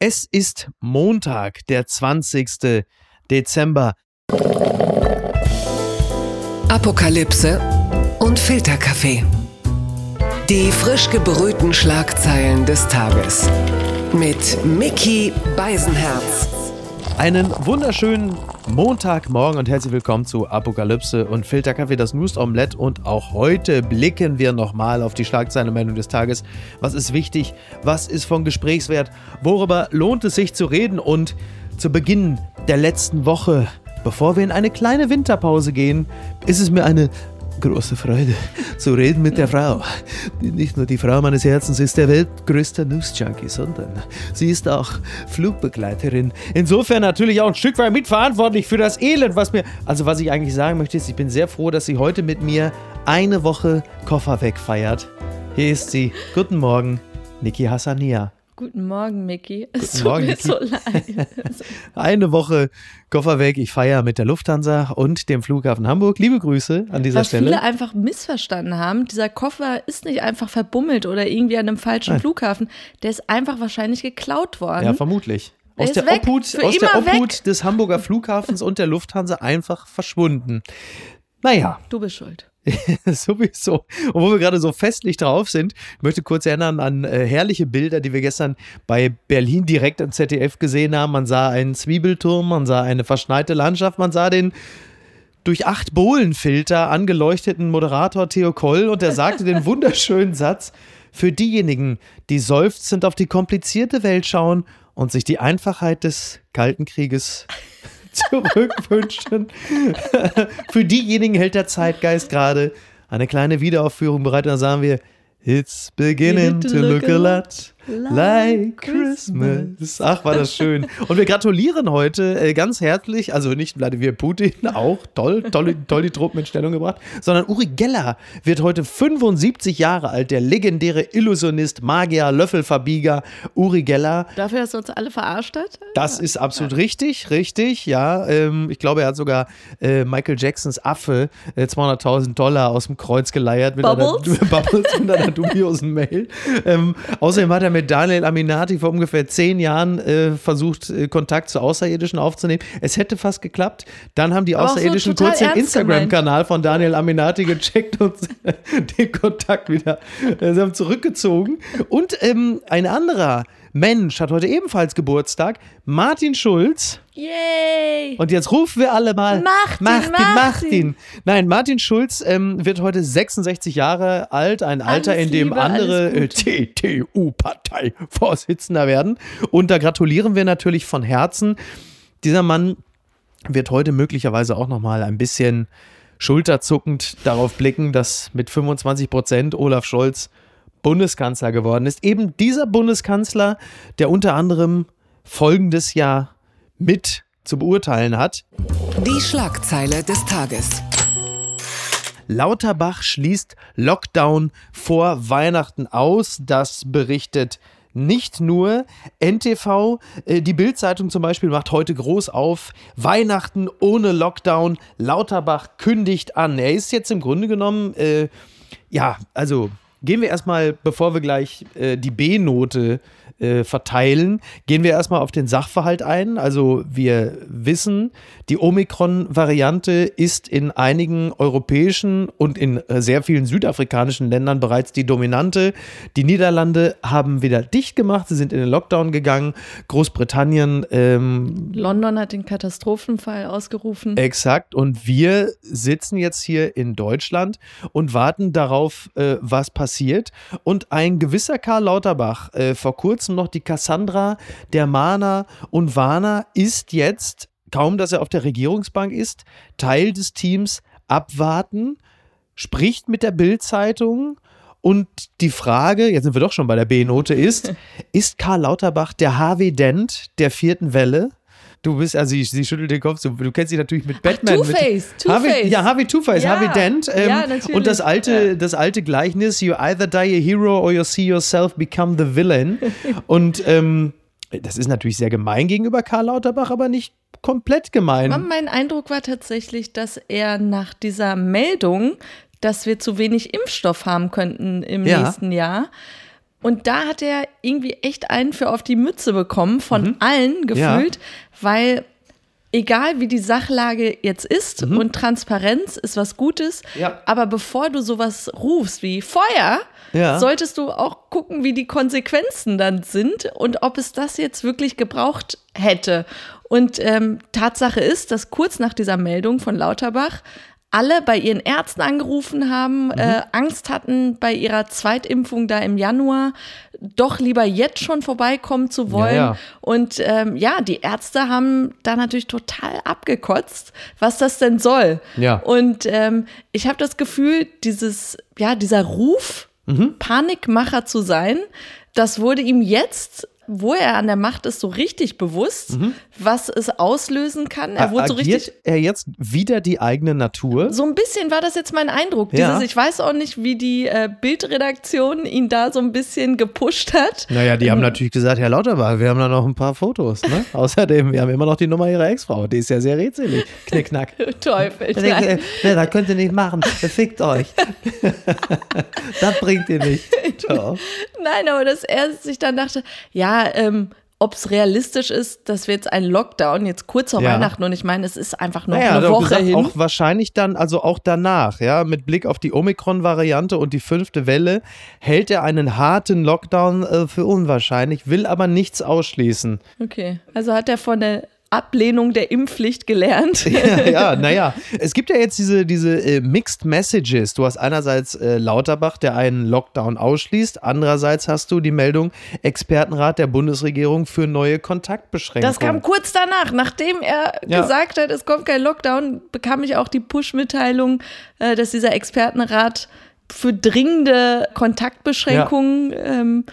Es ist Montag, der 20. Dezember. Apokalypse und Filterkaffee. Die frisch gebrühten Schlagzeilen des Tages. Mit Mickey Beisenherz. Einen wunderschönen Montagmorgen und herzlich willkommen zu Apokalypse und Filterkaffee, das News Omelette. Und auch heute blicken wir nochmal auf die Schlagzeilenmeldung des Tages. Was ist wichtig? Was ist von Gesprächswert? Worüber lohnt es sich zu reden? Und zu Beginn der letzten Woche, bevor wir in eine kleine Winterpause gehen, ist es mir eine große Freude zu reden mit der Frau. Die nicht nur die Frau meines Herzens ist der weltgrößte News-Junkie, sondern sie ist auch Flugbegleiterin. Insofern natürlich auch ein Stück weit mitverantwortlich für das Elend, was mir. Also, was ich eigentlich sagen möchte, ist, ich bin sehr froh, dass sie heute mit mir eine Woche Koffer wegfeiert. Hier ist sie. Guten Morgen, Niki Hassania. Guten Morgen, Micky. Es tut Morgen, mir Niki. so leid. Eine Woche Koffer weg. Ich feiere mit der Lufthansa und dem Flughafen Hamburg. Liebe Grüße an dieser Was Stelle. viele einfach missverstanden haben, dieser Koffer ist nicht einfach verbummelt oder irgendwie an einem falschen Nein. Flughafen. Der ist einfach wahrscheinlich geklaut worden. Ja, vermutlich. Aus der, Obhut, aus der Obhut des Hamburger Flughafens und der Lufthansa einfach verschwunden. Naja. Du bist schuld. Sowieso. Und wo wir gerade so festlich drauf sind, ich möchte kurz erinnern an äh, herrliche Bilder, die wir gestern bei Berlin direkt im ZDF gesehen haben. Man sah einen Zwiebelturm, man sah eine verschneite Landschaft, man sah den durch acht Bohlenfilter angeleuchteten Moderator Theo Koll und er sagte den wunderschönen Satz: Für diejenigen, die seufzend auf die komplizierte Welt schauen und sich die Einfachheit des Kalten Krieges zurückwünschen. Für diejenigen hält der Zeitgeist gerade eine kleine Wiederaufführung bereit. Und dann sagen wir, It's beginning to look a lot like Christmas. Ach, war das schön. Und wir gratulieren heute äh, ganz herzlich, also nicht Wladimir Putin, auch toll, toll, toll die Truppen in Stellung gebracht, sondern Uri Geller wird heute 75 Jahre alt, der legendäre Illusionist, Magier, Löffelverbieger Uri Geller. Dafür, dass er uns alle verarscht hat? Das ist absolut ja. richtig, richtig, ja. Ähm, ich glaube, er hat sogar äh, Michael Jacksons Affe äh, 200.000 Dollar aus dem Kreuz geleiert mit Bubbles? einer, Bubbles mit einer dubiosen Mail. Ähm, außerdem hat er mit Daniel Aminati vor ungefähr zehn Jahren äh, versucht, äh, Kontakt zu Außerirdischen aufzunehmen. Es hätte fast geklappt. Dann haben die Aber Außerirdischen so kurz den Instagram-Kanal von Daniel Aminati gecheckt und den Kontakt wieder äh, sie haben zurückgezogen. Und ähm, ein anderer Mensch hat heute ebenfalls Geburtstag. Martin Schulz. Yay! Und jetzt rufen wir alle mal Martin, Martin, Martin. Nein, Martin Schulz ähm, wird heute 66 Jahre alt, ein Alter, alles in dem Liebe, andere äh, CDU-Parteivorsitzender werden. Und da gratulieren wir natürlich von Herzen. Dieser Mann wird heute möglicherweise auch noch mal ein bisschen schulterzuckend darauf blicken, dass mit 25 Prozent Olaf Scholz Bundeskanzler geworden ist. Eben dieser Bundeskanzler, der unter anderem folgendes Jahr mit zu beurteilen hat. Die Schlagzeile des Tages. Lauterbach schließt Lockdown vor Weihnachten aus. Das berichtet nicht nur NTV, äh, die Bildzeitung zum Beispiel macht heute groß auf, Weihnachten ohne Lockdown, Lauterbach kündigt an. Er ist jetzt im Grunde genommen, äh, ja, also gehen wir erstmal, bevor wir gleich äh, die B-Note äh, verteilen, gehen wir erstmal auf den Sachverhalt ein. Also wir wissen, die Omikron-Variante ist in einigen europäischen und in äh, sehr vielen südafrikanischen Ländern bereits die dominante. Die Niederlande haben wieder dicht gemacht, sie sind in den Lockdown gegangen. Großbritannien. Ähm, London hat den Katastrophenfall ausgerufen. Exakt. Und wir sitzen jetzt hier in Deutschland und warten darauf, äh, was passiert. Und ein gewisser Karl Lauterbach, äh, vor kurzem kurzem noch die Cassandra, der Mana und Warner ist jetzt, kaum dass er auf der Regierungsbank ist, Teil des Teams abwarten, spricht mit der Bild-Zeitung und die Frage, jetzt sind wir doch schon bei der B-Note, ist, ist Karl Lauterbach der Harvey Dent der vierten Welle? Du bist, also sie, sie schüttelt den Kopf, du, du kennst dich natürlich mit Batman. Two-Face, Two-Face. Ja, Harvey Two-Face, ja. Harvey Dent. Ähm, ja, natürlich. Und das alte, ja. das alte Gleichnis, you either die a hero or you see yourself become the villain. und ähm, das ist natürlich sehr gemein gegenüber Karl Lauterbach, aber nicht komplett gemein. Mein Eindruck war tatsächlich, dass er nach dieser Meldung, dass wir zu wenig Impfstoff haben könnten im ja. nächsten Jahr, Und da hat er irgendwie echt einen für auf die Mütze bekommen, von mhm. allen gefühlt, ja. weil egal wie die Sachlage jetzt ist mhm. und Transparenz ist was Gutes, ja. aber bevor du sowas rufst wie Feuer, ja. solltest du auch gucken, wie die Konsequenzen dann sind und ob es das jetzt wirklich gebraucht hätte. Und ähm, Tatsache ist, dass kurz nach dieser Meldung von Lauterbach alle bei ihren Ärzten angerufen haben, mhm. äh, Angst hatten bei ihrer Zweitimpfung da im Januar, doch lieber jetzt schon vorbeikommen zu wollen. Ja, ja. Und ähm, ja, die Ärzte haben da natürlich total abgekotzt, was das denn soll. Ja. Und ähm, ich habe das Gefühl, dieses, ja, dieser Ruf, mhm. Panikmacher zu sein, das wurde ihm jetzt wo er an der Macht ist, so richtig bewusst, mhm. was es auslösen kann. Er wurde so richtig. er jetzt wieder die eigene Natur? So ein bisschen war das jetzt mein Eindruck. Ja. Dieses, ich weiß auch nicht, wie die äh, Bildredaktion ihn da so ein bisschen gepusht hat. Naja, die ähm, haben natürlich gesagt, Herr Lauterbach, wir haben da noch ein paar Fotos. Ne? Außerdem, wir haben immer noch die Nummer Ihrer Ex-Frau. Die ist ja sehr rätselig. Knickknack. Teufel. Ne, das könnt ihr nicht machen. Fickt euch. das bringt ihr nicht. Ciao. Nein, aber dass er sich dann dachte, ja, ähm, ob es realistisch ist, dass wir jetzt einen Lockdown jetzt kurz vor ja. Weihnachten und ich meine, es ist einfach noch naja, eine Woche gesagt, hin. Auch wahrscheinlich dann, also auch danach, ja, mit Blick auf die Omikron-Variante und die fünfte Welle, hält er einen harten Lockdown äh, für unwahrscheinlich, will aber nichts ausschließen. Okay, also hat er von der Ablehnung der Impfpflicht gelernt. ja, ja naja. Es gibt ja jetzt diese, diese äh, Mixed Messages. Du hast einerseits äh, Lauterbach, der einen Lockdown ausschließt. Andererseits hast du die Meldung Expertenrat der Bundesregierung für neue Kontaktbeschränkungen. Das kam kurz danach. Nachdem er ja. gesagt hat, es kommt kein Lockdown, bekam ich auch die Push-Mitteilung, äh, dass dieser Expertenrat für dringende Kontaktbeschränkungen ja. ähm,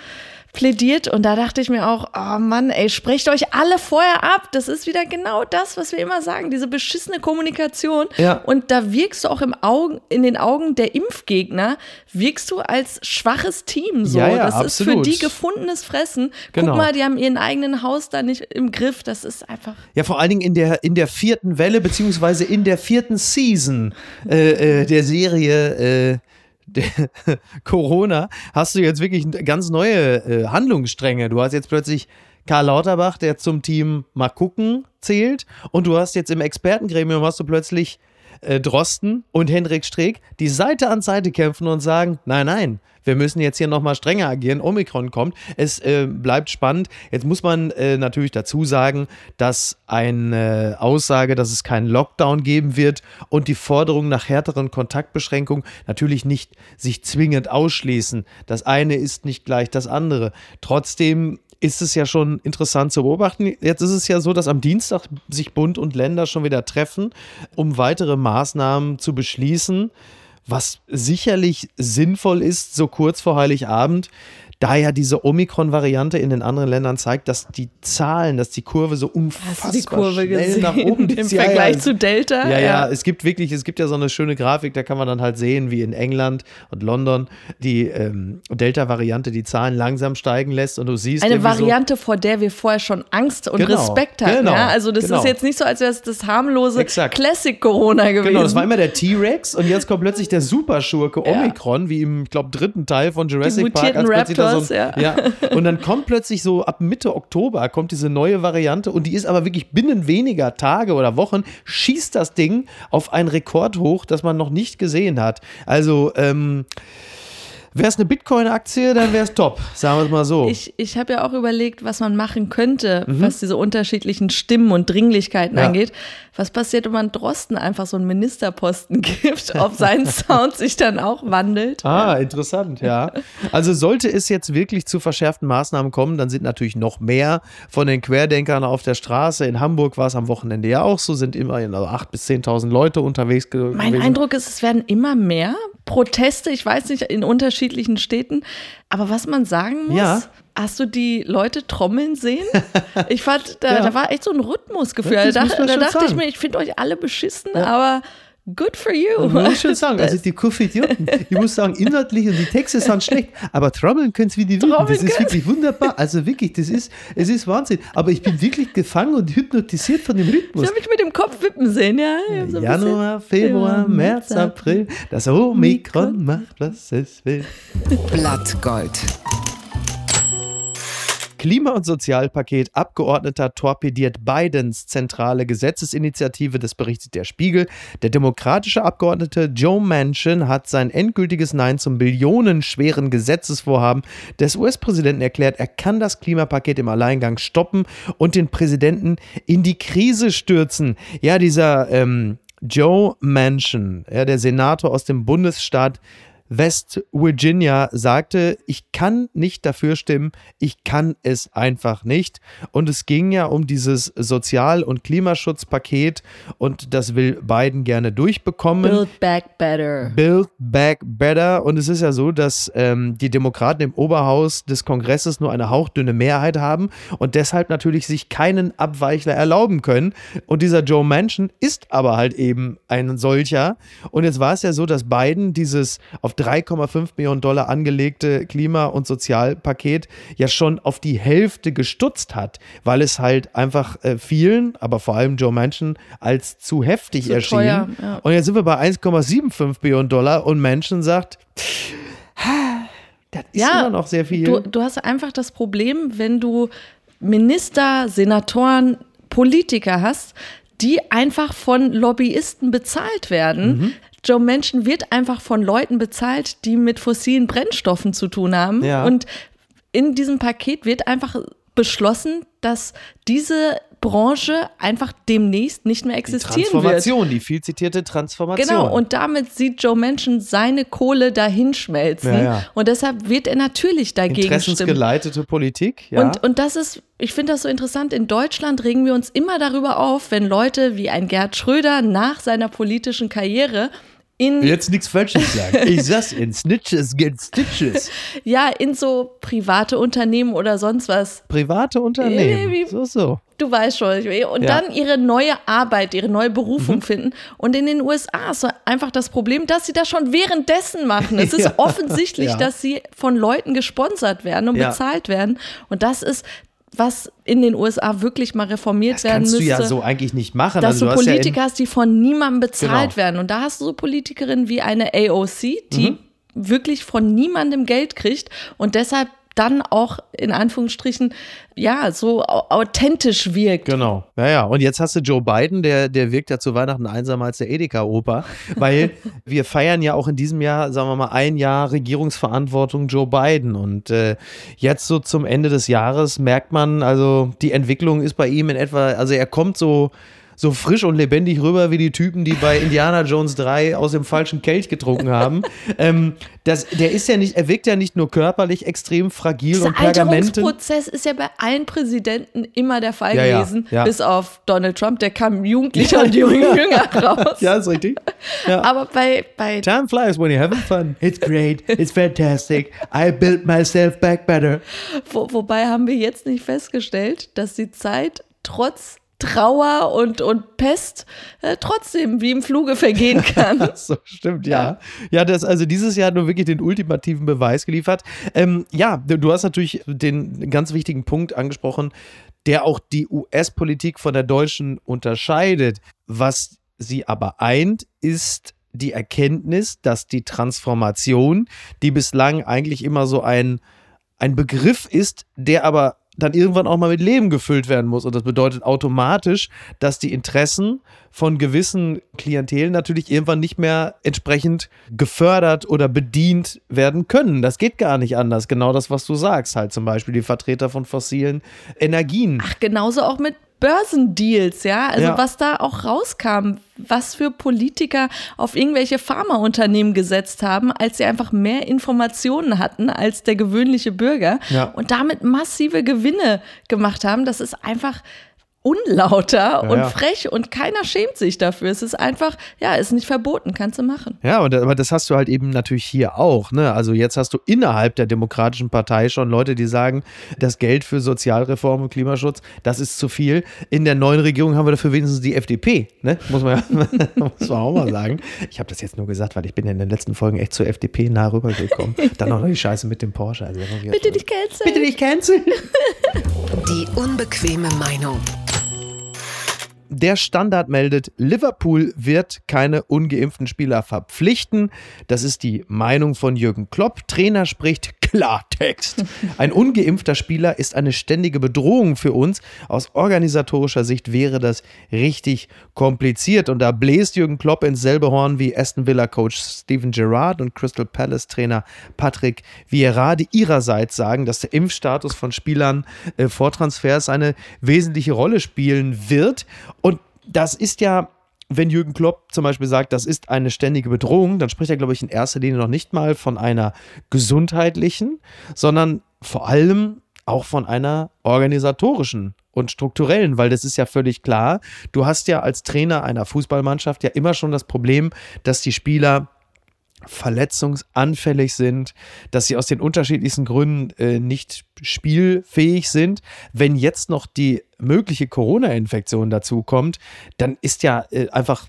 plädiert und da dachte ich mir auch, oh Mann, ey, sprecht euch alle vorher ab. Das ist wieder genau das, was wir immer sagen, diese beschissene Kommunikation. Ja. Und da wirkst du auch im Augen, in den Augen der Impfgegner, wirkst du als schwaches Team so. Ja, ja, das absolut. ist für die gefundenes Fressen. Genau. Guck mal, die haben ihren eigenen Haus da nicht im Griff. Das ist einfach. Ja, vor allen Dingen in der, in der vierten Welle, beziehungsweise in der vierten Season äh, äh, der Serie. Äh, Corona hast du jetzt wirklich ganz neue äh, Handlungsstränge. Du hast jetzt plötzlich Karl Lauterbach, der zum Team mal gucken zählt und du hast jetzt im Expertengremium hast du plötzlich äh, Drosten und Hendrik Streeck, die Seite an Seite kämpfen und sagen, nein, nein, wir müssen jetzt hier nochmal strenger agieren, Omikron kommt. Es äh, bleibt spannend. Jetzt muss man äh, natürlich dazu sagen, dass eine Aussage, dass es keinen Lockdown geben wird und die Forderung nach härteren Kontaktbeschränkungen natürlich nicht sich zwingend ausschließen. Das eine ist nicht gleich das andere. Trotzdem ist es ja schon interessant zu beobachten. Jetzt ist es ja so, dass am Dienstag sich Bund und Länder schon wieder treffen, um weitere Maßnahmen zu beschließen, was sicherlich sinnvoll ist, so kurz vor Heiligabend da ja diese Omikron-Variante in den anderen Ländern zeigt, dass die Zahlen, dass die Kurve so unfassbar schnell gesehen? nach oben Im ja, Vergleich ja, zu Delta. Ja, ja, ja, es gibt wirklich, es gibt ja so eine schöne Grafik, da kann man dann halt sehen, wie in England und London die ähm, Delta-Variante die Zahlen langsam steigen lässt und du siehst. Eine Variante, so, vor der wir vorher schon Angst und genau, Respekt hatten. Genau, ja? Also das genau. ist jetzt nicht so, als wäre es das harmlose Classic-Corona gewesen. Genau, das war immer der T-Rex und jetzt kommt plötzlich der Superschurke Omikron, wie im, ich glaube, dritten Teil von Jurassic Park, als plötzlich Raptors, so ein, ja. ja. Und dann kommt plötzlich so ab Mitte Oktober kommt diese neue Variante und die ist aber wirklich binnen weniger Tage oder Wochen schießt das Ding auf ein Rekord hoch, das man noch nicht gesehen hat. Also, ähm, Wäre es eine Bitcoin-Aktie, dann wäre es top, sagen wir es mal so. Ich, ich habe ja auch überlegt, was man machen könnte, mhm. was diese unterschiedlichen Stimmen und Dringlichkeiten ja. angeht. Was passiert, wenn man Drosten einfach so einen Ministerposten gibt, ob sein Sound sich dann auch wandelt? Ah, interessant, ja. Also sollte es jetzt wirklich zu verschärften Maßnahmen kommen, dann sind natürlich noch mehr von den Querdenkern auf der Straße. In Hamburg war es am Wochenende ja auch so, sind immerhin also 8.000 bis 10.000 Leute unterwegs gewesen. Mein Eindruck ist, es werden immer mehr Proteste, ich weiß nicht, in unterschiedlichen Städten. Aber was man sagen muss, ja. hast du die Leute trommeln sehen? Ich fand, da, ja. da war echt so ein Rhythmusgefühl. Ja, da, da dachte sagen. ich mir, ich finde euch alle beschissen, aber Good for you. Das muss ich schon sagen. Also die Kuffidioten, ich muss sagen, inhaltlich und die Texte sind schlecht, aber trommeln können es wie die Wilden. Das ist wirklich wunderbar. Also wirklich, das ist, es ist Wahnsinn. Aber ich bin wirklich gefangen und hypnotisiert von dem Rhythmus. Ich habe mich mit dem Kopf wippen sehen, ja. So Januar, Februar, März, April. Das Omikron macht, was es will. Blattgold. Klima- und Sozialpaket Abgeordneter torpediert Bidens zentrale Gesetzesinitiative, das berichtet der Spiegel. Der demokratische Abgeordnete Joe Manchin hat sein endgültiges Nein zum billionenschweren Gesetzesvorhaben des US-Präsidenten erklärt. Er kann das Klimapaket im Alleingang stoppen und den Präsidenten in die Krise stürzen. Ja, dieser ähm, Joe Manchin, ja, der Senator aus dem Bundesstaat West Virginia sagte, ich kann nicht dafür stimmen, ich kann es einfach nicht. Und es ging ja um dieses Sozial- und Klimaschutzpaket und das will Biden gerne durchbekommen. Build back better. Build back better. Und es ist ja so, dass ähm, die Demokraten im Oberhaus des Kongresses nur eine hauchdünne Mehrheit haben und deshalb natürlich sich keinen Abweichler erlauben können. Und dieser Joe Manchin ist aber halt eben ein solcher. Und jetzt war es ja so, dass Biden dieses auf 3,5 Millionen Dollar angelegte Klima- und Sozialpaket ja schon auf die Hälfte gestutzt hat, weil es halt einfach äh, vielen, aber vor allem Joe Manchin, als zu heftig zu erschien. Teuer, ja. Und jetzt sind wir bei 1,75 Millionen Dollar und Manchin sagt, das ist ja, immer noch sehr viel. Du, du hast einfach das Problem, wenn du Minister, Senatoren, Politiker hast, die einfach von Lobbyisten bezahlt werden, mhm. Joe Manchin wird einfach von Leuten bezahlt, die mit fossilen Brennstoffen zu tun haben. Ja. Und in diesem Paket wird einfach beschlossen, dass diese Branche einfach demnächst nicht mehr existieren die Transformation, wird. die viel zitierte Transformation. Genau, und damit sieht Joe Manchin seine Kohle dahinschmelzen. Ja, ja. Und deshalb wird er natürlich dagegen Interessensgeleitete stimmen. Politik, ja. Und, und das ist, ich finde das so interessant, in Deutschland regen wir uns immer darüber auf, wenn Leute wie ein Gerd Schröder nach seiner politischen Karriere in. Jetzt nichts Falsches sagen. Ich sag's in Snitches get Stitches. ja, in so private Unternehmen oder sonst was. Private Unternehmen. Äh, so, so. Du weißt schon. Und ja. dann ihre neue Arbeit, ihre neue Berufung mhm. finden. Und in den USA ist so einfach das Problem, dass sie das schon währenddessen machen. Es ist ja. offensichtlich, ja. dass sie von Leuten gesponsert werden und bezahlt werden. Und das ist was in den USA wirklich mal reformiert das werden müsste. Das kannst du ja so eigentlich nicht machen. Dass also, du Politiker ja hast, die von niemandem bezahlt genau. werden. Und da hast du so Politikerinnen wie eine AOC, die mhm. wirklich von niemandem Geld kriegt und deshalb dann auch in Anführungsstrichen ja so authentisch wirkt. Genau. Ja, ja. Und jetzt hast du Joe Biden, der, der wirkt ja zu Weihnachten einsamer als der Edeka-Opa, weil wir feiern ja auch in diesem Jahr, sagen wir mal, ein Jahr Regierungsverantwortung Joe Biden. Und äh, jetzt so zum Ende des Jahres merkt man, also die Entwicklung ist bei ihm in etwa, also er kommt so so frisch und lebendig rüber wie die Typen, die bei Indiana Jones 3 aus dem falschen Kelch getrunken haben. ähm, das, der ist ja nicht, er wirkt ja nicht nur körperlich extrem fragil Dieser und pergamenten. Der Prozess ist ja bei allen Präsidenten immer der Fall ja, gewesen, ja, ja. bis auf Donald Trump, der kam jugendlicher und jünger raus. Ja, ist richtig. Aber bei, bei Time flies when you're having fun. It's great, it's fantastic. I built myself back better. Wo, wobei haben wir jetzt nicht festgestellt, dass die Zeit trotz Trauer und, und Pest äh, trotzdem wie im Fluge vergehen kann. so, stimmt, ja. Ja, das also dieses Jahr nur wirklich den ultimativen Beweis geliefert. Ähm, ja, du hast natürlich den ganz wichtigen Punkt angesprochen, der auch die US-Politik von der deutschen unterscheidet. Was sie aber eint, ist die Erkenntnis, dass die Transformation, die bislang eigentlich immer so ein, ein Begriff ist, der aber dann irgendwann auch mal mit Leben gefüllt werden muss. Und das bedeutet automatisch, dass die Interessen von gewissen Klientelen natürlich irgendwann nicht mehr entsprechend gefördert oder bedient werden können. Das geht gar nicht anders. Genau das, was du sagst, halt zum Beispiel die Vertreter von fossilen Energien. Ach, genauso auch mit Börsendeals, ja. Also ja. was da auch rauskam, was für Politiker auf irgendwelche Pharmaunternehmen gesetzt haben, als sie einfach mehr Informationen hatten als der gewöhnliche Bürger ja. und damit massive Gewinne gemacht haben. Das ist einfach unlauter ja, und ja. frech und keiner schämt sich dafür. Es ist einfach, ja, ist nicht verboten, kannst du machen. Ja, aber das hast du halt eben natürlich hier auch. Ne? Also jetzt hast du innerhalb der Demokratischen Partei schon Leute, die sagen, das Geld für Sozialreform und Klimaschutz, das ist zu viel. In der neuen Regierung haben wir dafür wenigstens die FDP, ne? muss, man ja, muss man auch mal sagen. Ich habe das jetzt nur gesagt, weil ich bin in den letzten Folgen echt zur FDP nah rübergekommen. Dann auch noch die Scheiße mit dem Porsche. Also Bitte dich canceln. Bitte dich canceln. Die unbequeme Meinung. Der Standard meldet, Liverpool wird keine ungeimpften Spieler verpflichten. Das ist die Meinung von Jürgen Klopp. Trainer spricht Klartext. Text. Ein ungeimpfter Spieler ist eine ständige Bedrohung für uns. Aus organisatorischer Sicht wäre das richtig kompliziert. Und da bläst Jürgen Klopp ins selbe Horn wie Aston Villa-Coach Steven Gerrard und Crystal Palace-Trainer Patrick Vieira, die ihrerseits sagen, dass der Impfstatus von Spielern äh, vor Transfers eine wesentliche Rolle spielen wird. Und das ist ja wenn Jürgen Klopp zum Beispiel sagt, das ist eine ständige Bedrohung, dann spricht er, glaube ich, in erster Linie noch nicht mal von einer gesundheitlichen, sondern vor allem auch von einer organisatorischen und strukturellen, weil das ist ja völlig klar. Du hast ja als Trainer einer Fußballmannschaft ja immer schon das Problem, dass die Spieler verletzungsanfällig sind, dass sie aus den unterschiedlichsten Gründen äh, nicht spielfähig sind. Wenn jetzt noch die mögliche Corona-Infektion dazu kommt, dann ist ja äh, einfach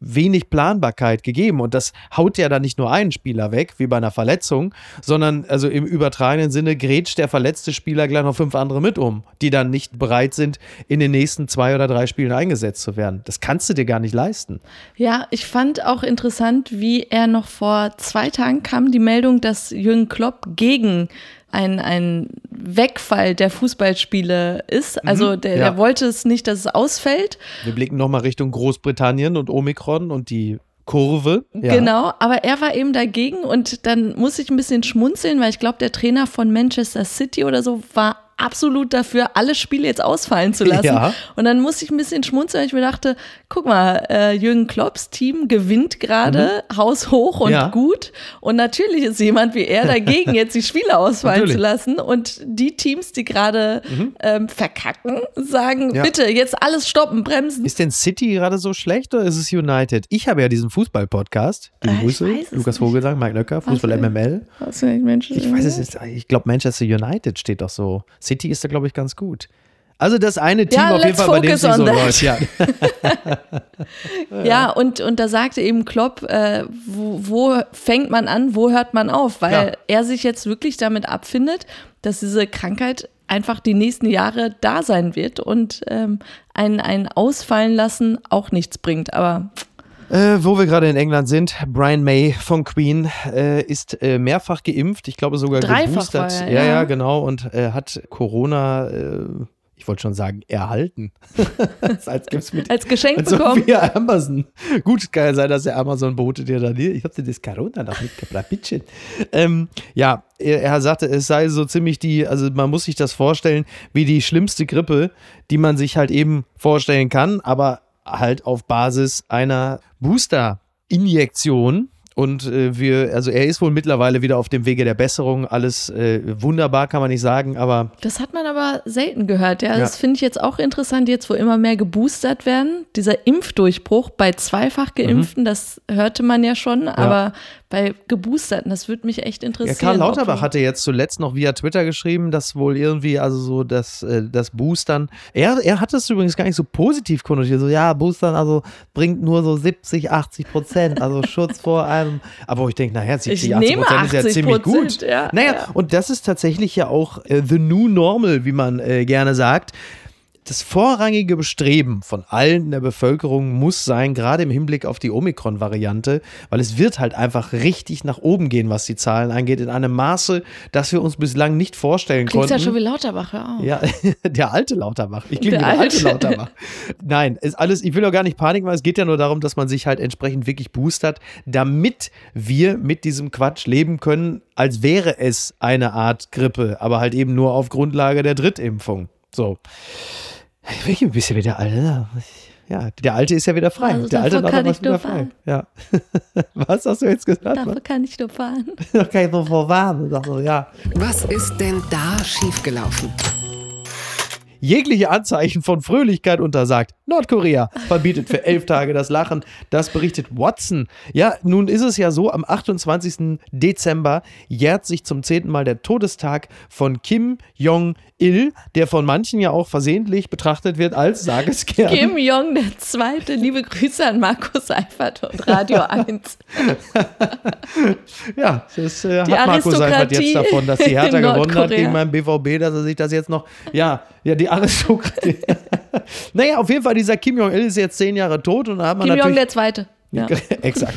wenig Planbarkeit gegeben. Und das haut ja dann nicht nur einen Spieler weg, wie bei einer Verletzung, sondern also im übertragenen Sinne grätscht der verletzte Spieler gleich noch fünf andere mit um, die dann nicht bereit sind, in den nächsten zwei oder drei Spielen eingesetzt zu werden. Das kannst du dir gar nicht leisten. Ja, ich fand auch interessant, wie er noch vor zwei Tagen kam die Meldung, dass Jürgen Klopp gegen ein, ein Wegfall der Fußballspiele ist. Mhm. Also der, ja. der wollte es nicht, dass es ausfällt. Wir blicken nochmal Richtung Großbritannien und Omikron und die Kurve. Ja. Genau, aber er war eben dagegen und dann muss ich ein bisschen schmunzeln, weil ich glaube, der Trainer von Manchester City oder so war absolut dafür, alle Spiele jetzt ausfallen zu lassen. Ja. Und dann musste ich ein bisschen schmunzeln, weil ich mir dachte, guck mal, äh, Jürgen Klopps Team gewinnt gerade mhm. haushoch und ja. gut. Und natürlich ist jemand wie er dagegen, jetzt die Spiele ausfallen natürlich. zu lassen. Und die Teams, die gerade mhm. ähm, verkacken, sagen, ja. bitte jetzt alles stoppen, bremsen. Ist denn City gerade so schlecht oder ist es United? Ich habe ja diesen Fußball-Podcast. Die äh, Grüße, Lukas Vogelsang, Mike Löcker, Fußball was MML. Was ich weiß es ist, ich glaube Manchester United steht doch so. City ist da, glaube ich, ganz gut. Also das eine Team ja, auf jeden Fall, bei dem es so läuft. Ja. ja, und, und da sagte eben Klopp, äh, wo, wo, fängt man an, wo hört man auf? Weil ja. er sich jetzt wirklich damit abfindet, dass diese Krankheit einfach die nächsten Jahre da sein wird und ähm, ein, ein Ausfallen lassen auch nichts bringt. Aber äh, wo wir gerade in England sind, Brian May von Queen äh, ist äh, mehrfach geimpft, ich glaube sogar Dreifach geboostert. Er, ja, ja, genau, und äh, hat Corona äh, ich wollte schon sagen, erhalten. als, gibt's mit, als Geschenk als bekommen. Via Amazon. Gut, kann ja sein, dass der Amazon-Bote dir dann hier, ich habe dir das Corona noch mitgebracht, bitte. Ähm, ja, er, er, sagte, es sei so ziemlich die, also man muss sich das vorstellen, wie die schlimmste Grippe, die man sich halt eben vorstellen kann, aber halt auf Basis einer Booster-Injektion. Und äh, wir, also er ist wohl mittlerweile wieder auf dem Wege der Besserung. Alles äh, wunderbar, kann man nicht sagen, aber. Das hat man aber selten gehört, ja. ja. Das finde ich jetzt auch interessant, jetzt wo immer mehr geboostert werden. Dieser Impfdurchbruch bei zweifach Geimpften, mhm. das hörte man ja schon, ja. Bei Geboosterten, das würde mich echt interessieren. Ja, Karl Lauterbach hatte jetzt zuletzt noch via Twitter geschrieben, dass wohl irgendwie, also so das, äh, das Boostern, er, er hat es übrigens gar nicht so positiv konnotiert, so ja, Boostern also bringt nur so 70, 80 Prozent, also Schutz vor einem, aber wo ich denke, naja, 70, 80 Prozent ist ja ziemlich gut. Ja, naja, ja. und das ist tatsächlich ja auch äh, the new normal, wie man äh, gerne sagt das vorrangige Bestreben von allen in der Bevölkerung muss sein, gerade im Hinblick auf die Omikron-Variante, weil es wird halt einfach richtig nach oben gehen, was die Zahlen angeht, in einem Maße, das wir uns bislang nicht vorstellen Klingt konnten. ja schon wie Lauterbach, ja. Ja, der alte Lauterbach. Ich klinge wie der alte Lauterbach. Nein, ist alles, ich will auch gar nicht Panik machen, es geht ja nur darum, dass man sich halt entsprechend wirklich boostert, damit wir mit diesem Quatsch leben können, als wäre es eine Art Grippe, aber halt eben nur auf Grundlage der Drittimpfung. So. Ich bin ein bisschen wie der Alte. Ja, der Alte ist ja wieder frei. Also der Alte kann ich wieder frei. Ja. Was hast du jetzt gesagt? Dafür Mann? kann ich nur fahren. Da kann ich nur vorwarnen. Ja. Was ist denn da schiefgelaufen? jegliche Anzeichen von Fröhlichkeit untersagt. Nordkorea verbietet für elf Tage das Lachen. Das berichtet Watson. Ja, nun ist es ja so, am 28. Dezember jährt sich zum zehnten Mal der Todestag von Kim Jong-il, der von manchen ja auch versehentlich betrachtet wird als, sage es gerne. Kim Jong der Zweite. Liebe Grüße an Markus Eifert und Radio 1. ja, das äh, hat Markus Eifert jetzt davon, dass die Hertha gewonnen hat gegen meinen BVB, dass er sich das jetzt noch, ja, ja, die Aristokratie. naja, auf jeden Fall, dieser Kim Jong-il ist jetzt zehn Jahre tot und da hat man Kim Jong der Zweite. Ja. Exakt.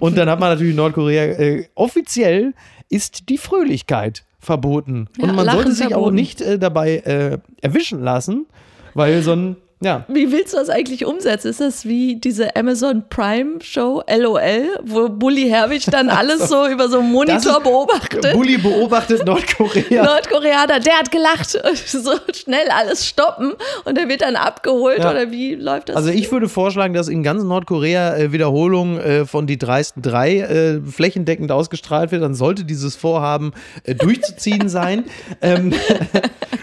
Und dann hat man natürlich Nordkorea, äh, offiziell ist die Fröhlichkeit verboten. Ja, und man sollte sich verboten. auch nicht äh, dabei äh, erwischen lassen, weil so ein ja. Wie willst du das eigentlich umsetzen? Ist das wie diese Amazon Prime Show LOL, wo Bully Herbig dann alles so über so einen Monitor beobachtet? Bully beobachtet Nordkorea. Nordkoreaner, der hat gelacht. So schnell alles stoppen und der wird dann abgeholt ja. oder wie läuft das? Also ich würde vorschlagen, dass in ganz Nordkorea äh, Wiederholung äh, von die dreisten drei äh, flächendeckend ausgestrahlt wird. Dann sollte dieses Vorhaben äh, durchzuziehen sein. ähm,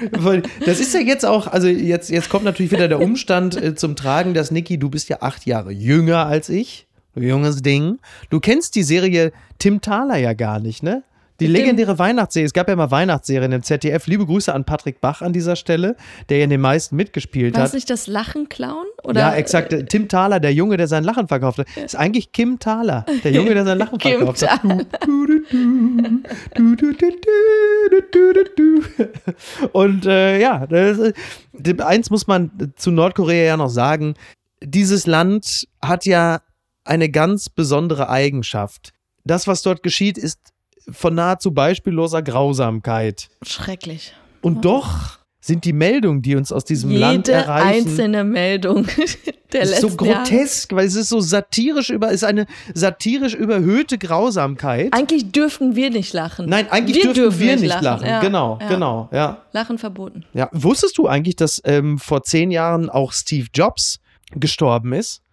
das ist ja jetzt auch, also jetzt, jetzt kommt natürlich wieder der Umstand Umstand äh, zum Tragen, dass Niki, du bist ja acht Jahre jünger als ich. Junges Ding. Du kennst die Serie Tim Thaler ja gar nicht, ne? Die legendäre Weihnachtsserie. Es gab ja mal Weihnachtsserien im ZDF. Liebe Grüße an Patrick Bach an dieser Stelle, der ja in den meisten mitgespielt War hat. War nicht das Lachen klauen? Ja, exakt. Tim Thaler, der Junge, der sein Lachen verkaufte. Ja. Ist eigentlich Kim Thaler, der Junge, der sein Lachen verkaufte. Und äh, ja, das, eins muss man zu Nordkorea ja noch sagen. Dieses Land hat ja eine ganz besondere Eigenschaft. Das, was dort geschieht, ist von nahezu beispielloser Grausamkeit. Schrecklich. Und oh. doch sind die Meldungen, die uns aus diesem Jede Land erreichen. Einzelne Meldung der ist so grotesk, Jahre. weil es ist so satirisch über, ist eine satirisch überhöhte Grausamkeit. Eigentlich dürften wir nicht lachen. Nein, eigentlich wir dürfen, dürfen wir nicht lachen. lachen. Ja, genau, ja. genau, ja. Lachen verboten. Ja, wusstest du eigentlich, dass ähm, vor zehn Jahren auch Steve Jobs gestorben ist?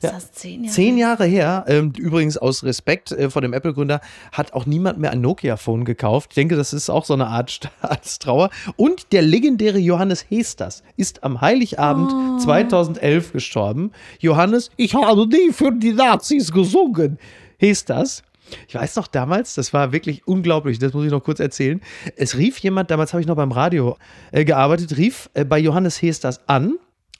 Ja. Ist das zehn Jahre? Zehn Jahre her. Ähm, übrigens aus Respekt äh, vor dem Apple-Gründer hat auch niemand mehr ein Nokia-Phone gekauft. Ich denke, das ist auch so eine Art Staatstrauer. Und der legendäre Johannes Hesters ist am Heiligabend oh. 2011 gestorben. Johannes, ich habe nie für die Nazis gesungen. Hesters. Ich weiß noch damals, das war wirklich unglaublich, das muss ich noch kurz erzählen. Es rief jemand, damals habe ich noch beim Radio äh, gearbeitet, rief äh, bei Johannes Hesters an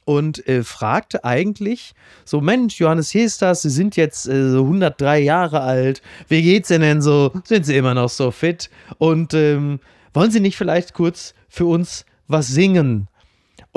und äh, fragte eigentlich so, Mensch, Johannes Hesters, Sie sind jetzt äh, so 103 Jahre alt, wie geht's Ihnen denn so? Sind Sie immer noch so fit? Und ähm, wollen Sie nicht vielleicht kurz für uns was singen?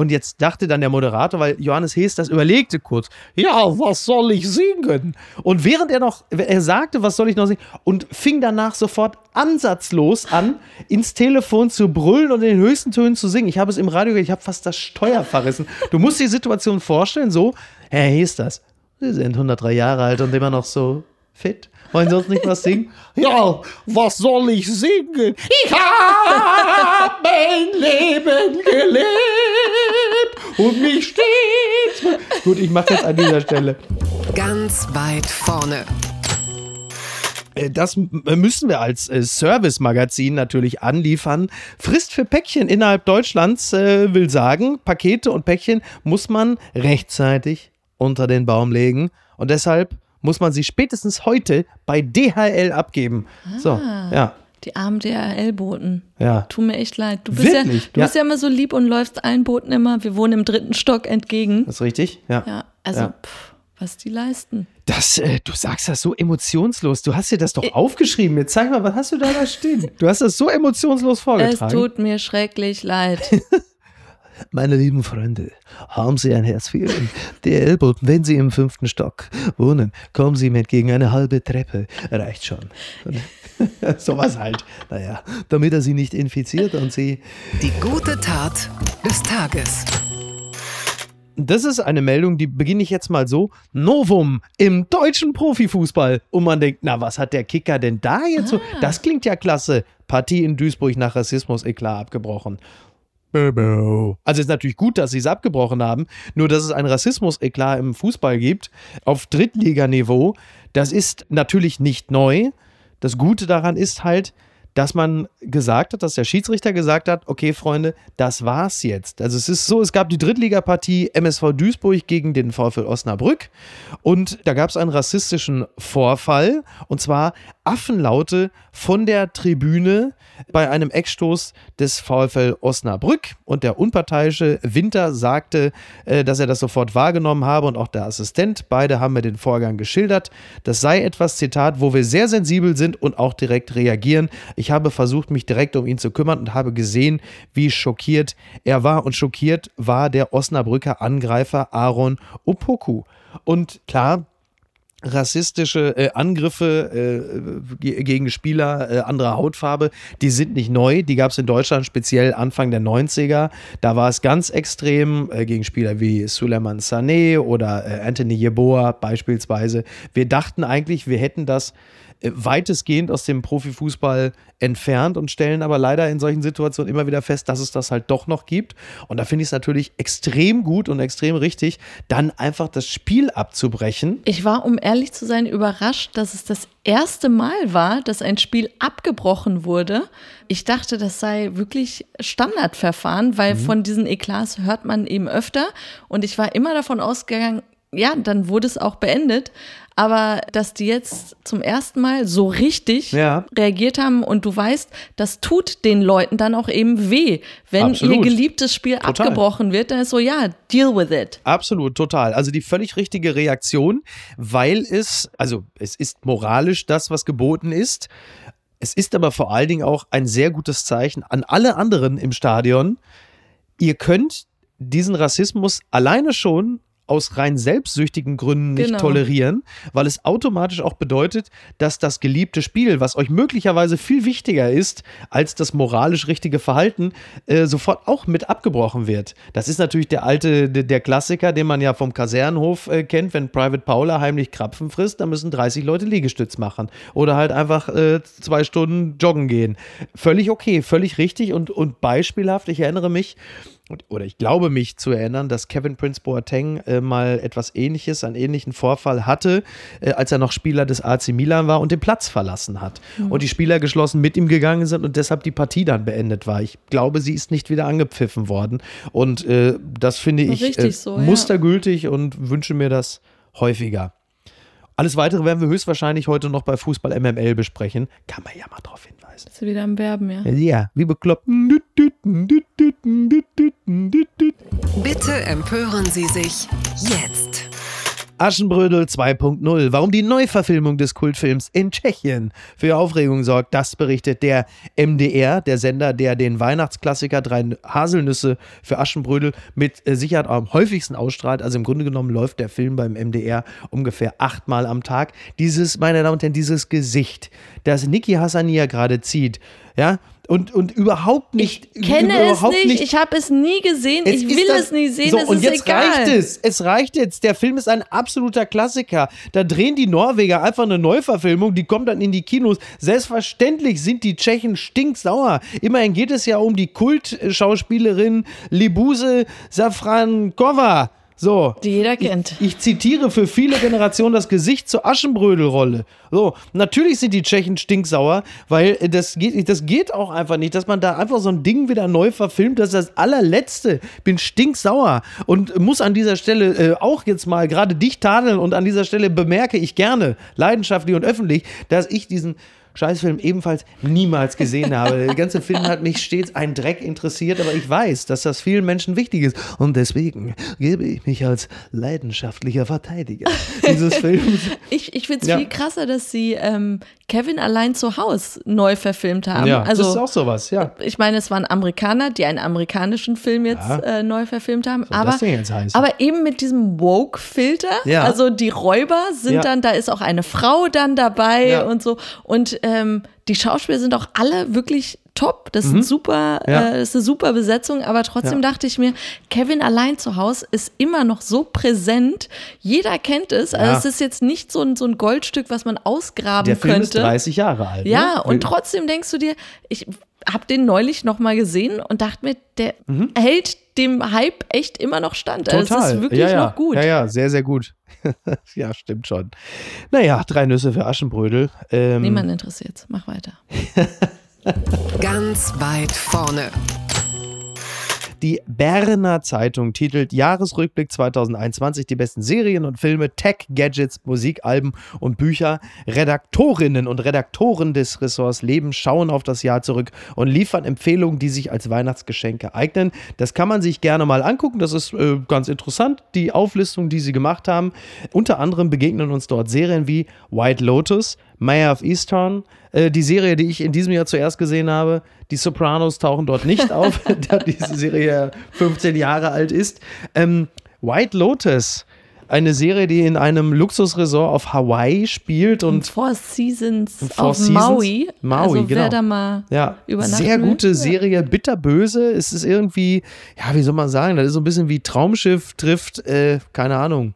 Und jetzt dachte dann der Moderator, weil Johannes Hees das überlegte kurz, ja, was soll ich singen? Und während er noch, er sagte, was soll ich noch singen? Und fing danach sofort ansatzlos an, ins Telefon zu brüllen und in den höchsten Tönen zu singen. Ich habe es im Radio, ich habe fast das Steuer verrissen. Du musst die Situation vorstellen, so, Herr Hees das, Sie sind 103 Jahre alt und immer noch so fit. Wollen Sie uns nicht was singen? Ja, was soll ich singen? Ich habe mein Leben gelebt und mich stets. Gut, ich mache jetzt an dieser Stelle. Ganz weit vorne. Äh, das müssen wir als äh, Service-Magazin natürlich anliefern. Frist für Päckchen innerhalb Deutschlands äh, will sagen, Pakete und Päckchen muss man rechtzeitig unter den Baum legen. Und deshalb muss man sie spätestens heute bei DHL abgeben. Ah, so, ja. Die armen DHL-Boten. Ja. Tut mir echt leid. Du bist, Wirklich? ja, du ja. bist ja immer so lieb und läufst allen Boten immer. Wir wohnen im dritten Stock entgegen. Das ist richtig, ja. Ja, also, ja. Pff, was die leisten. Das, äh, du sagst das so emotionslos. Du hast dir das doch ich, aufgeschrieben. Jetzt zeig mal, was hast du da da stehen? Du hast das so emotionslos vorgetragen. Es tut mir schrecklich leid. Meine lieben Freunde, haben Sie ein Herz für Ihren DL-Boten. Wenn Sie im fünften Stock wohnen, kommen Sie mit gegen eine halbe Treppe. Reicht schon. Sowas halt. Naja, damit er Sie nicht infiziert und Sie. Die gute Tat des Tages. Das ist eine Meldung, die beginne ich jetzt mal so. Novum im deutschen Profifußball. Und man denkt, na, was hat der Kicker denn da jetzt ah. so? Das klingt ja klasse. Partie in Duisburg nach Rassismus-Eklat abgebrochen. Also ist natürlich gut, dass sie es abgebrochen haben, nur dass es ein Rassismus-Eklat im Fußball gibt auf Drittliganiveau, das ist natürlich nicht neu. Das Gute daran ist halt, dass man gesagt hat, dass der Schiedsrichter gesagt hat, okay, Freunde, das war's jetzt. Also es ist so, es gab die Drittligapartie MSV Duisburg gegen den VfL Osnabrück und da gab es einen rassistischen Vorfall und zwar Affenlaute von der Tribüne bei einem Eckstoß des VfL Osnabrück und der unparteiische Winter sagte, äh, dass er das sofort wahrgenommen habe und auch der Assistent. Beide haben mir den Vorgang geschildert. Das sei etwas, Zitat, wo wir sehr sensibel sind und auch direkt reagieren. Habe versucht, mich direkt um ihn zu kümmern und habe gesehen, wie schockiert er war. Und schockiert war der Osnabrücker Angreifer Aaron Opoku. Und klar, rassistische äh, Angriffe äh, gegen Spieler äh, anderer Hautfarbe, die sind nicht neu. Die gab es in Deutschland speziell Anfang der 90er. Da war es ganz extrem äh, gegen Spieler wie Suleiman Sané oder äh, Anthony Yeboah beispielsweise. Wir dachten eigentlich, wir hätten das weitestgehend aus dem Profifußball entfernt und stellen aber leider in solchen Situationen immer wieder fest, dass es das halt doch noch gibt. Und da finde ich es natürlich extrem gut und extrem richtig, dann einfach das Spiel abzubrechen. Ich war, um ehrlich zu sein, überrascht, dass es das erste Mal war, dass ein Spiel abgebrochen wurde. Ich dachte, das sei wirklich Standardverfahren, weil mhm. von diesen Eklats hört man eben öfter. Und ich war immer davon ausgegangen, ja, dann wurde es auch beendet. Aber dass die jetzt zum ersten Mal so richtig ja. reagiert haben und du weißt, das tut den Leuten dann auch eben weh. Wenn Absolut. ihr geliebtes Spiel total. abgebrochen wird, dann ist so, ja, deal with it. Absolut, total. Also die völlig richtige Reaktion, weil es, also es ist moralisch das, was geboten ist. Es ist aber vor allen Dingen auch ein sehr gutes Zeichen an alle anderen im Stadion. Ihr könnt diesen Rassismus alleine schon aus rein selbstsüchtigen Gründen nicht genau. tolerieren, weil es automatisch auch bedeutet, dass das geliebte Spiel, was euch möglicherweise viel wichtiger ist als das moralisch richtige Verhalten, äh, sofort auch mit abgebrochen wird. Das ist natürlich der alte, der Klassiker, den man ja vom Kasernenhof äh, kennt, wenn Private Paula heimlich Krapfen frisst, dann müssen 30 Leute Liegestütz machen oder halt einfach äh, zwei Stunden joggen gehen. Völlig okay, völlig richtig und, und beispielhaft. Ich erinnere mich, oder ich glaube mich zu erinnern, dass Kevin Prince Boateng äh, mal etwas ähnliches, einen ähnlichen Vorfall hatte, äh, als er noch Spieler des AC Milan war und den Platz verlassen hat. Mhm. Und die Spieler geschlossen mit ihm gegangen sind und deshalb die Partie dann beendet war. Ich glaube, sie ist nicht wieder angepfiffen worden. Und äh, das finde ich äh, so, mustergültig ja. und wünsche mir das häufiger. Alles weitere werden wir höchstwahrscheinlich heute noch bei Fußball MML besprechen. Kann man ja mal drauf hinweisen. Bist du wieder am Werben, ja? Ja, wie bekloppt. Bitte empören Sie sich jetzt. Aschenbrödel 2.0. Warum die Neuverfilmung des Kultfilms in Tschechien für Aufregung sorgt, das berichtet der MDR, der Sender, der den Weihnachtsklassiker Drei Haselnüsse für Aschenbrödel mit äh, Sicherheit am häufigsten ausstrahlt. Also im Grunde genommen läuft der Film beim MDR ungefähr achtmal am Tag. Dieses, meine Damen und Herren, dieses Gesicht, das Niki Hassania gerade zieht, ja, und, und überhaupt nicht. Ich kenne überhaupt es nicht, nicht. ich habe es nie gesehen, es ich will das, es nie sehen, so, es und jetzt egal. reicht es, es reicht jetzt, der Film ist ein absoluter Klassiker. Da drehen die Norweger einfach eine Neuverfilmung, die kommt dann in die Kinos. Selbstverständlich sind die Tschechen stinksauer. Immerhin geht es ja um die Kultschauspielerin Libuse Safrankova. So. Die jeder kennt. Ich, ich, zitiere für viele Generationen das Gesicht zur Aschenbrödelrolle. So, natürlich sind die Tschechen stinksauer, weil das geht, das geht auch einfach nicht, dass man da einfach so ein Ding wieder neu verfilmt. Das ist das allerletzte. Bin stinksauer und muss an dieser Stelle äh, auch jetzt mal gerade dich tadeln und an dieser Stelle bemerke ich gerne, leidenschaftlich und öffentlich, dass ich diesen Scheißfilm ebenfalls niemals gesehen habe. Der ganze Film hat mich stets ein Dreck interessiert, aber ich weiß, dass das vielen Menschen wichtig ist. Und deswegen gebe ich mich als leidenschaftlicher Verteidiger dieses Films. Ich, ich finde es ja. viel krasser, dass sie ähm, Kevin allein zu Hause neu verfilmt haben. Ja, also, das ist auch sowas, ja. Ich meine, es waren Amerikaner, die einen amerikanischen Film jetzt ja. äh, neu verfilmt haben. So, aber, aber eben mit diesem Woke-Filter. Ja. Also die Räuber sind dann, da ist auch eine Frau dann dabei und so. Und ähm, die Schauspieler sind auch alle wirklich top. Das, mhm. super, ja. äh, das ist eine super Besetzung, aber trotzdem ja. dachte ich mir, Kevin allein zu Hause ist immer noch so präsent. Jeder kennt es. Also ja. es ist jetzt nicht so ein, so ein Goldstück, was man ausgraben Der Film könnte. Ist 30 Jahre alt. Ja, ne? und trotzdem denkst du dir, ich habe den neulich noch mal gesehen und dachte mir, der mhm. hält dem Hype echt immer noch stand. Total. Also es ist wirklich ja, noch gut. Ja, ja, sehr, sehr gut. ja, stimmt schon. Naja, drei Nüsse für Aschenbrödel. Ähm, Niemand interessiert. Mach weiter. Ganz weit vorne. Die Berner Zeitung titelt Jahresrückblick 2021 die besten Serien und Filme, Tech, Gadgets, Musikalben und Bücher. Redaktorinnen und Redaktoren des Ressorts Leben schauen auf das Jahr zurück und liefern Empfehlungen, die sich als Weihnachtsgeschenke eignen. Das kann man sich gerne mal angucken. Das ist äh, ganz interessant, die Auflistung, die sie gemacht haben. Unter anderem begegnen uns dort Serien wie White Lotus, Mayor of Easttown, äh, die Serie, die ich in diesem Jahr zuerst gesehen habe. Die Sopranos tauchen dort nicht auf, da diese Serie 15 Jahre alt ist. Ähm, White Lotus eine Serie, die in einem Luxusresort auf Hawaii spielt und Four Seasons Four auf Seasons? Maui. Maui, also genau. wer da mal ja, sehr will. gute Serie, bitterböse. Es ist irgendwie, ja, wie soll man sagen, das ist so ein bisschen wie Traumschiff trifft, äh, keine Ahnung,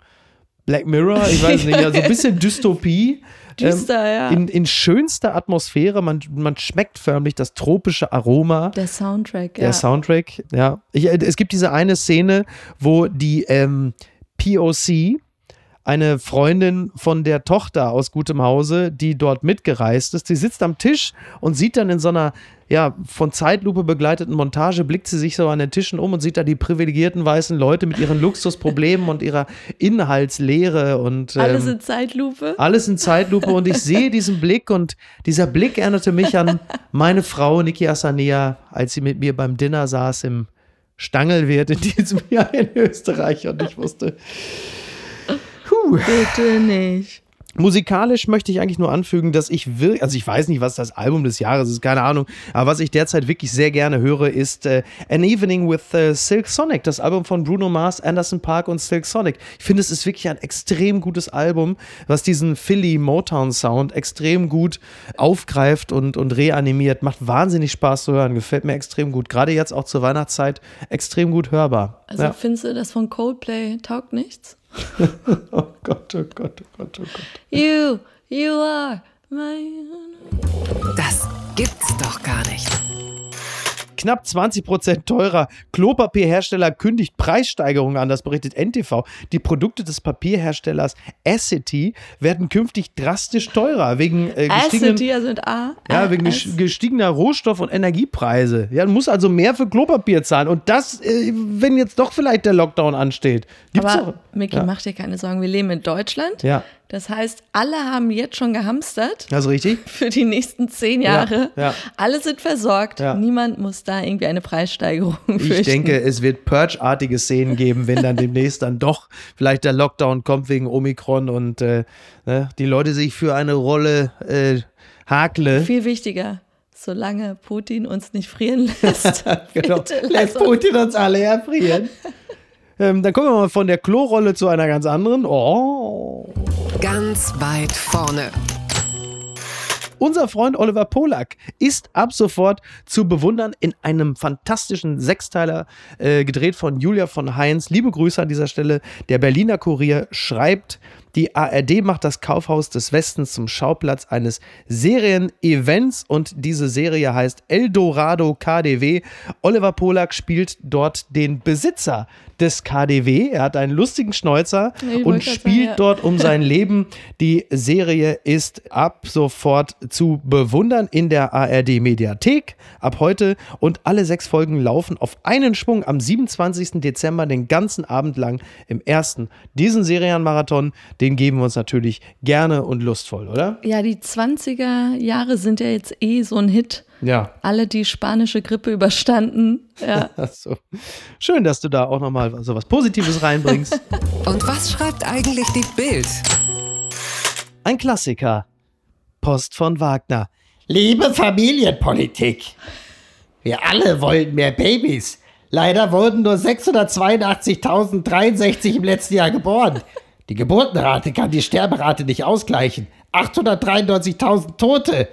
Black Mirror, ich weiß nicht, ja, so ein bisschen Dystopie. Düster, ja. In, in schönster Atmosphäre, man, man schmeckt förmlich das tropische Aroma. Der Soundtrack, Der ja. Soundtrack, ja. Ich, äh, es gibt diese eine Szene, wo die ähm, POC, eine Freundin von der Tochter aus gutem Hause, die dort mitgereist ist, die sitzt am Tisch und sieht dann in so einer ja, von Zeitlupe begleiteten Montage, blickt sie sich so an den Tischen um und sieht da die privilegierten weißen Leute mit ihren Luxusproblemen und ihrer Inhaltslehre und ähm, Alles in Zeitlupe. alles in Zeitlupe. Und ich sehe diesen Blick und dieser Blick erinnerte mich an meine Frau Niki Asania, als sie mit mir beim Dinner saß im Stangelwirt in diesem Jahr in Österreich. Und ich wusste, Bitte nicht. Musikalisch möchte ich eigentlich nur anfügen, dass ich wirklich, also ich weiß nicht, was das Album des Jahres ist, keine Ahnung, aber was ich derzeit wirklich sehr gerne höre, ist äh, An Evening with äh, Silk Sonic, das Album von Bruno Mars, Anderson Park und Silk Sonic. Ich finde, es ist wirklich ein extrem gutes Album, was diesen Philly Motown Sound extrem gut aufgreift und, und reanimiert. Macht wahnsinnig Spaß zu hören, gefällt mir extrem gut. Gerade jetzt auch zur Weihnachtszeit extrem gut hörbar. Also ja. findest du das von Coldplay taugt nichts? Oh Gott, oh Gott, oh Gott, oh Gott. You, you are my. Das gibt's doch gar nicht. Knapp 20% teurer. Klopapierhersteller kündigt Preissteigerungen an, das berichtet NTV. Die Produkte des Papierherstellers Essity werden künftig drastisch teurer wegen äh, gestiegenen, also mit A. ja, wegen gestiegener Rohstoff- und Energiepreise. Ja, du musst also mehr für Klopapier zahlen. Und das, äh, wenn jetzt doch vielleicht der Lockdown ansteht. Gibt's Aber doch. Micky, ja. mach dir keine Sorgen, wir leben in Deutschland. Ja. Das heißt, alle haben jetzt schon gehamstert Also richtig? für die nächsten zehn Jahre. ja. Alle sind versorgt. Ja. Niemand muss da irgendwie eine Preissteigerung Ich fürchten. denke, es wird Purge-artige Szenen geben, wenn dann demnächst dann doch vielleicht der Lockdown kommt wegen Omikron und äh, ne, die Leute sich für eine Rolle äh, hakle. Viel wichtiger, solange Putin uns nicht frieren lässt. Genau. Lässt Putin uns alle erfrieren. ähm, dann kommen wir mal von der Klorolle zu einer ganz anderen. Oh. Ganz weit vorne. Unser Freund Oliver Polak ist ab sofort zu bewundern in einem fantastischen Sechsteiler, äh, gedreht von Julia von Heinz. Liebe Grüße an dieser Stelle. Der Berliner Kurier schreibt, die ARD macht das Kaufhaus des Westens zum Schauplatz eines Serien-Events und diese Serie heißt Eldorado KDW. Oliver Polak spielt dort den Besitzer des KDW. Er hat einen lustigen Schnäuzer wollte und spielt sagen, ja. dort um sein Leben. Die Serie ist ab sofort zu bewundern in der ARD Mediathek ab heute und alle sechs Folgen laufen auf einen Schwung am 27. Dezember den ganzen Abend lang im ersten. Diesen Serienmarathon, den geben wir uns natürlich gerne und lustvoll, oder? Ja, die 20er Jahre sind ja jetzt eh so ein Hit. Ja. Alle die spanische Grippe überstanden. Ja. Also, schön, dass du da auch nochmal so was Positives reinbringst. Und was schreibt eigentlich die Bild? Ein Klassiker. Post von Wagner. Liebe Familienpolitik, wir alle wollen mehr Babys. Leider wurden nur 682.063 im letzten Jahr geboren. Die Geburtenrate kann die Sterberate nicht ausgleichen. 893.000 Tote.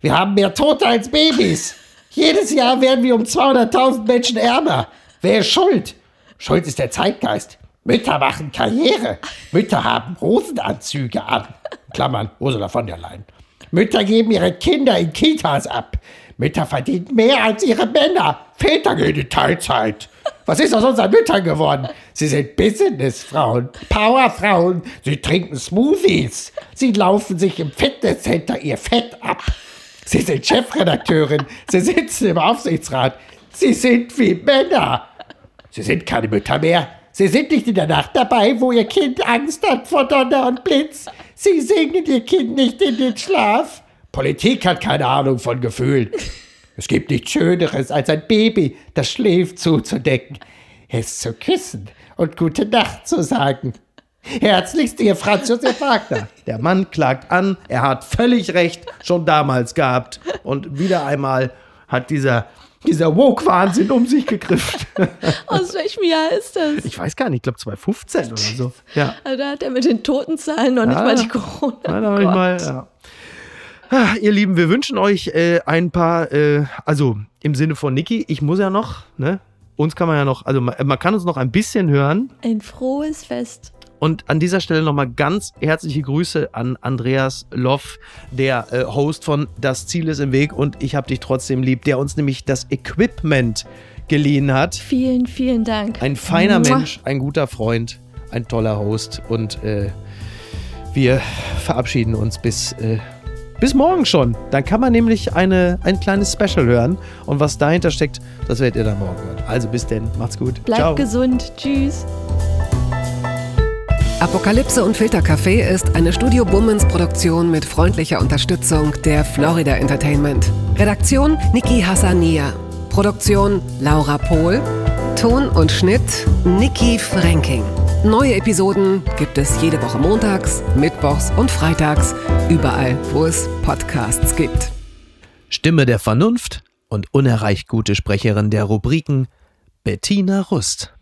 Wir haben mehr Tote als Babys. Jedes Jahr werden wir um 200.000 Menschen ärmer. Wer ist schuld? Schuld ist der Zeitgeist. Mütter machen Karriere. Mütter haben Hosenanzüge an. Klammern, Ursula von der Leyen. Mütter geben ihre Kinder in Kitas ab. Mütter verdienen mehr als ihre Männer. Väter gehen in Teilzeit. Was ist aus unseren Müttern geworden? Sie sind Businessfrauen, Powerfrauen. Sie trinken Smoothies. Sie laufen sich im Fitnesscenter ihr Fett ab. Sie sind Chefredakteurin. Sie sitzen im Aufsichtsrat. Sie sind wie Männer. Sie sind keine Mütter mehr. Sie sind nicht in der Nacht dabei, wo ihr Kind Angst hat vor Donner und Blitz. Sie singen ihr Kind nicht in den Schlaf. Politik hat keine Ahnung von Gefühlen. Es gibt nichts Schöneres, als ein Baby, das schläft, zuzudecken, es zu küssen und Gute Nacht zu sagen. Herzlichst, Ihr Franz Josef Wagner. Der Mann klagt an, er hat völlig recht, schon damals gehabt. Und wieder einmal hat dieser dieser Woke-Wahnsinn um sich gegriffen. Aus welchem Jahr ist das? Ich weiß gar nicht, ich glaube 2015 oder so. Ja. Also da hat er mit den Totenzahlen noch ja, nicht mal die Corona. Nein, noch nicht mal, ja. Ah, ihr Lieben, wir wünschen euch äh, ein paar, äh, also im Sinne von Niki, ich muss ja noch, ne? Uns kann man ja noch, also man, man kann uns noch ein bisschen hören. Ein frohes Fest. Und an dieser Stelle nochmal ganz herzliche Grüße an Andreas Loff, der äh, Host von Das Ziel ist im Weg und ich hab dich trotzdem lieb, der uns nämlich das Equipment geliehen hat. Vielen, vielen Dank. Ein feiner Mua. Mensch, ein guter Freund, ein toller Host und äh, wir verabschieden uns bis, äh, bis morgen schon. Dann kann man nämlich eine, ein kleines Special hören und was dahinter steckt, das werdet ihr dann morgen hören. Also bis denn, macht's gut. Bleibt Ciao. gesund. Tschüss. Apokalypse und Filtercafé ist eine Studio Bummens Produktion mit freundlicher Unterstützung der Florida Entertainment. Redaktion Niki Hassania. Produktion Laura Pohl. Ton und Schnitt Niki Franking. Neue Episoden gibt es jede Woche montags, mittwochs und freitags, überall, wo es Podcasts gibt. Stimme der Vernunft und unerreicht gute Sprecherin der Rubriken Bettina Rust.